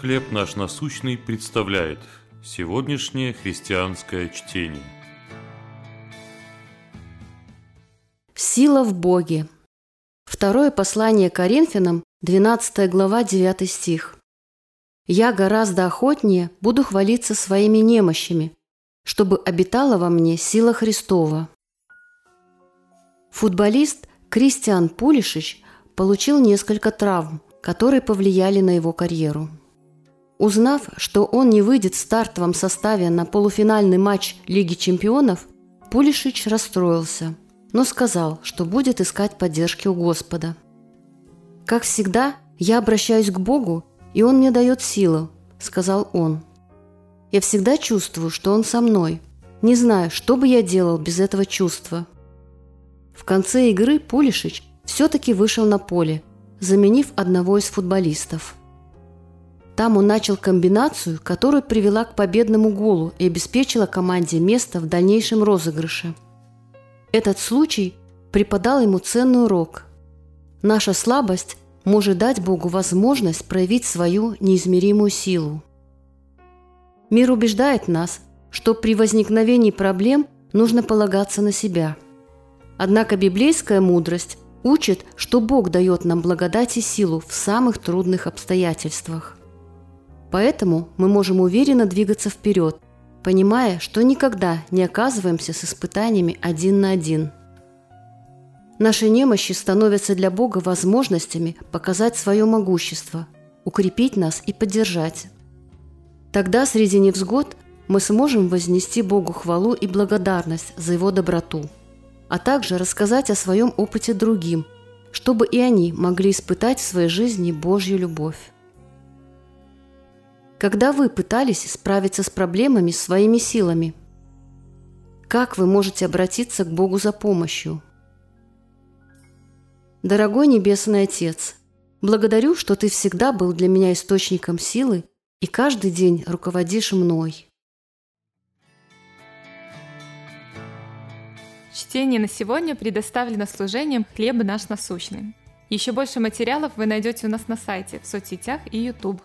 «Хлеб наш насущный» представляет сегодняшнее христианское чтение. Сила в Боге. Второе послание Коринфянам, 12 глава, 9 стих. «Я гораздо охотнее буду хвалиться своими немощами, чтобы обитала во мне сила Христова». Футболист Кристиан Пулишич получил несколько травм, которые повлияли на его карьеру. Узнав, что он не выйдет в стартовом составе на полуфинальный матч Лиги чемпионов, Пулишич расстроился, но сказал, что будет искать поддержки у Господа. «Как всегда, я обращаюсь к Богу, и Он мне дает силу», – сказал он. «Я всегда чувствую, что Он со мной. Не знаю, что бы я делал без этого чувства». В конце игры Пулишич все-таки вышел на поле, заменив одного из футболистов – там он начал комбинацию, которая привела к победному голу и обеспечила команде место в дальнейшем розыгрыше. Этот случай преподал ему ценный урок. Наша слабость может дать Богу возможность проявить свою неизмеримую силу. Мир убеждает нас, что при возникновении проблем нужно полагаться на себя. Однако библейская мудрость учит, что Бог дает нам благодать и силу в самых трудных обстоятельствах – Поэтому мы можем уверенно двигаться вперед, понимая, что никогда не оказываемся с испытаниями один на один. Наши немощи становятся для Бога возможностями показать свое могущество, укрепить нас и поддержать. Тогда среди невзгод мы сможем вознести Богу хвалу и благодарность за Его доброту, а также рассказать о своем опыте другим, чтобы и они могли испытать в своей жизни Божью любовь. Когда вы пытались справиться с проблемами своими силами? Как вы можете обратиться к Богу за помощью? Дорогой Небесный Отец, благодарю, что Ты всегда был для меня источником силы и каждый день руководишь мной. Чтение на сегодня предоставлено служением «Хлеб наш насущный». Еще больше материалов вы найдете у нас на сайте, в соцсетях и YouTube.